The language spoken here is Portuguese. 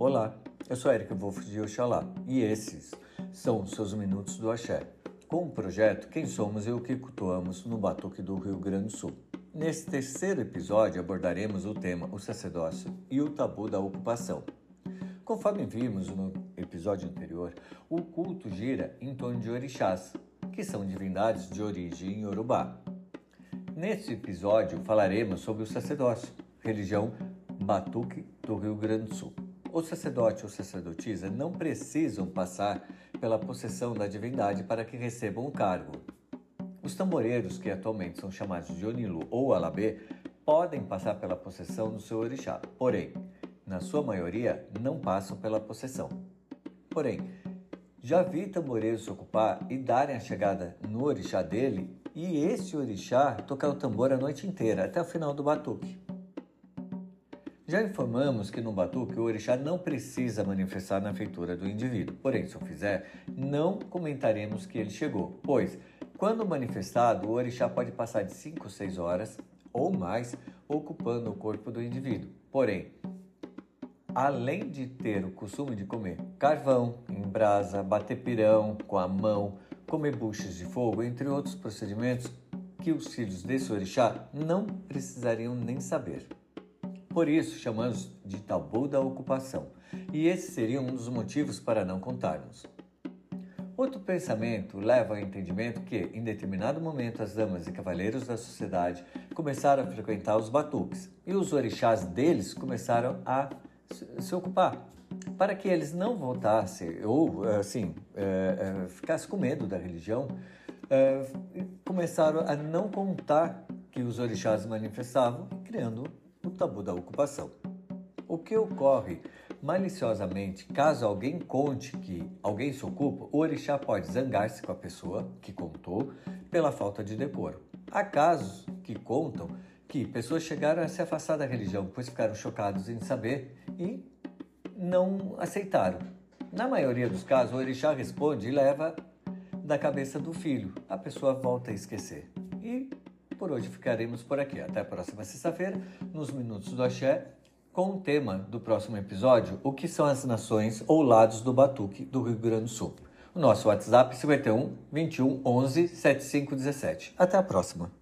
Olá, eu sou Eric Wolff de Oxalá e esses são os seus Minutos do Axé, com o projeto Quem Somos e o que Cultuamos no Batuque do Rio Grande do Sul. Nesse terceiro episódio abordaremos o tema o sacerdócio e o tabu da ocupação. Conforme vimos no episódio anterior, o culto gira em torno de orixás, que são divindades de origem yorubá. Neste episódio falaremos sobre o sacerdócio, religião batuque do Rio Grande do Sul. O sacerdote ou sacerdotisa não precisam passar pela possessão da divindade para que recebam o cargo. Os tamboreiros, que atualmente são chamados de Onilu ou Alabê, podem passar pela possessão do seu orixá, porém, na sua maioria, não passam pela possessão. Porém, já vi tamboreiros se ocupar e darem a chegada no orixá dele e esse orixá tocar o tambor a noite inteira, até o final do batuque. Já informamos que no batuque o orixá não precisa manifestar na feitura do indivíduo. Porém, se o fizer, não comentaremos que ele chegou, pois, quando manifestado, o orixá pode passar de 5 ou 6 horas ou mais ocupando o corpo do indivíduo. Porém, além de ter o costume de comer carvão, em brasa, bater pirão com a mão, comer buchas de fogo, entre outros procedimentos que os filhos desse orixá não precisariam nem saber. Por isso chamamos de tabu da ocupação, e esse seria um dos motivos para não contarmos. Outro pensamento leva ao entendimento que, em determinado momento, as damas e cavaleiros da sociedade começaram a frequentar os batuques e os orixás deles começaram a se ocupar, para que eles não voltassem ou, assim, é, é, ficassem com medo da religião, é, começaram a não contar que os orixás manifestavam, criando tabu da ocupação. O que ocorre maliciosamente caso alguém conte que alguém se ocupa, o orixá pode zangar-se com a pessoa que contou pela falta de decoro. Há casos que contam que pessoas chegaram a se afastar da religião, pois ficaram chocados em saber e não aceitaram. Na maioria dos casos, o orixá responde e leva da cabeça do filho. A pessoa volta a esquecer. E por hoje ficaremos por aqui. Até a próxima sexta-feira, nos Minutos do Axé, com o tema do próximo episódio: O que são as nações ou lados do Batuque do Rio Grande do Sul. O nosso WhatsApp é 51 21 11 75 17. Até a próxima.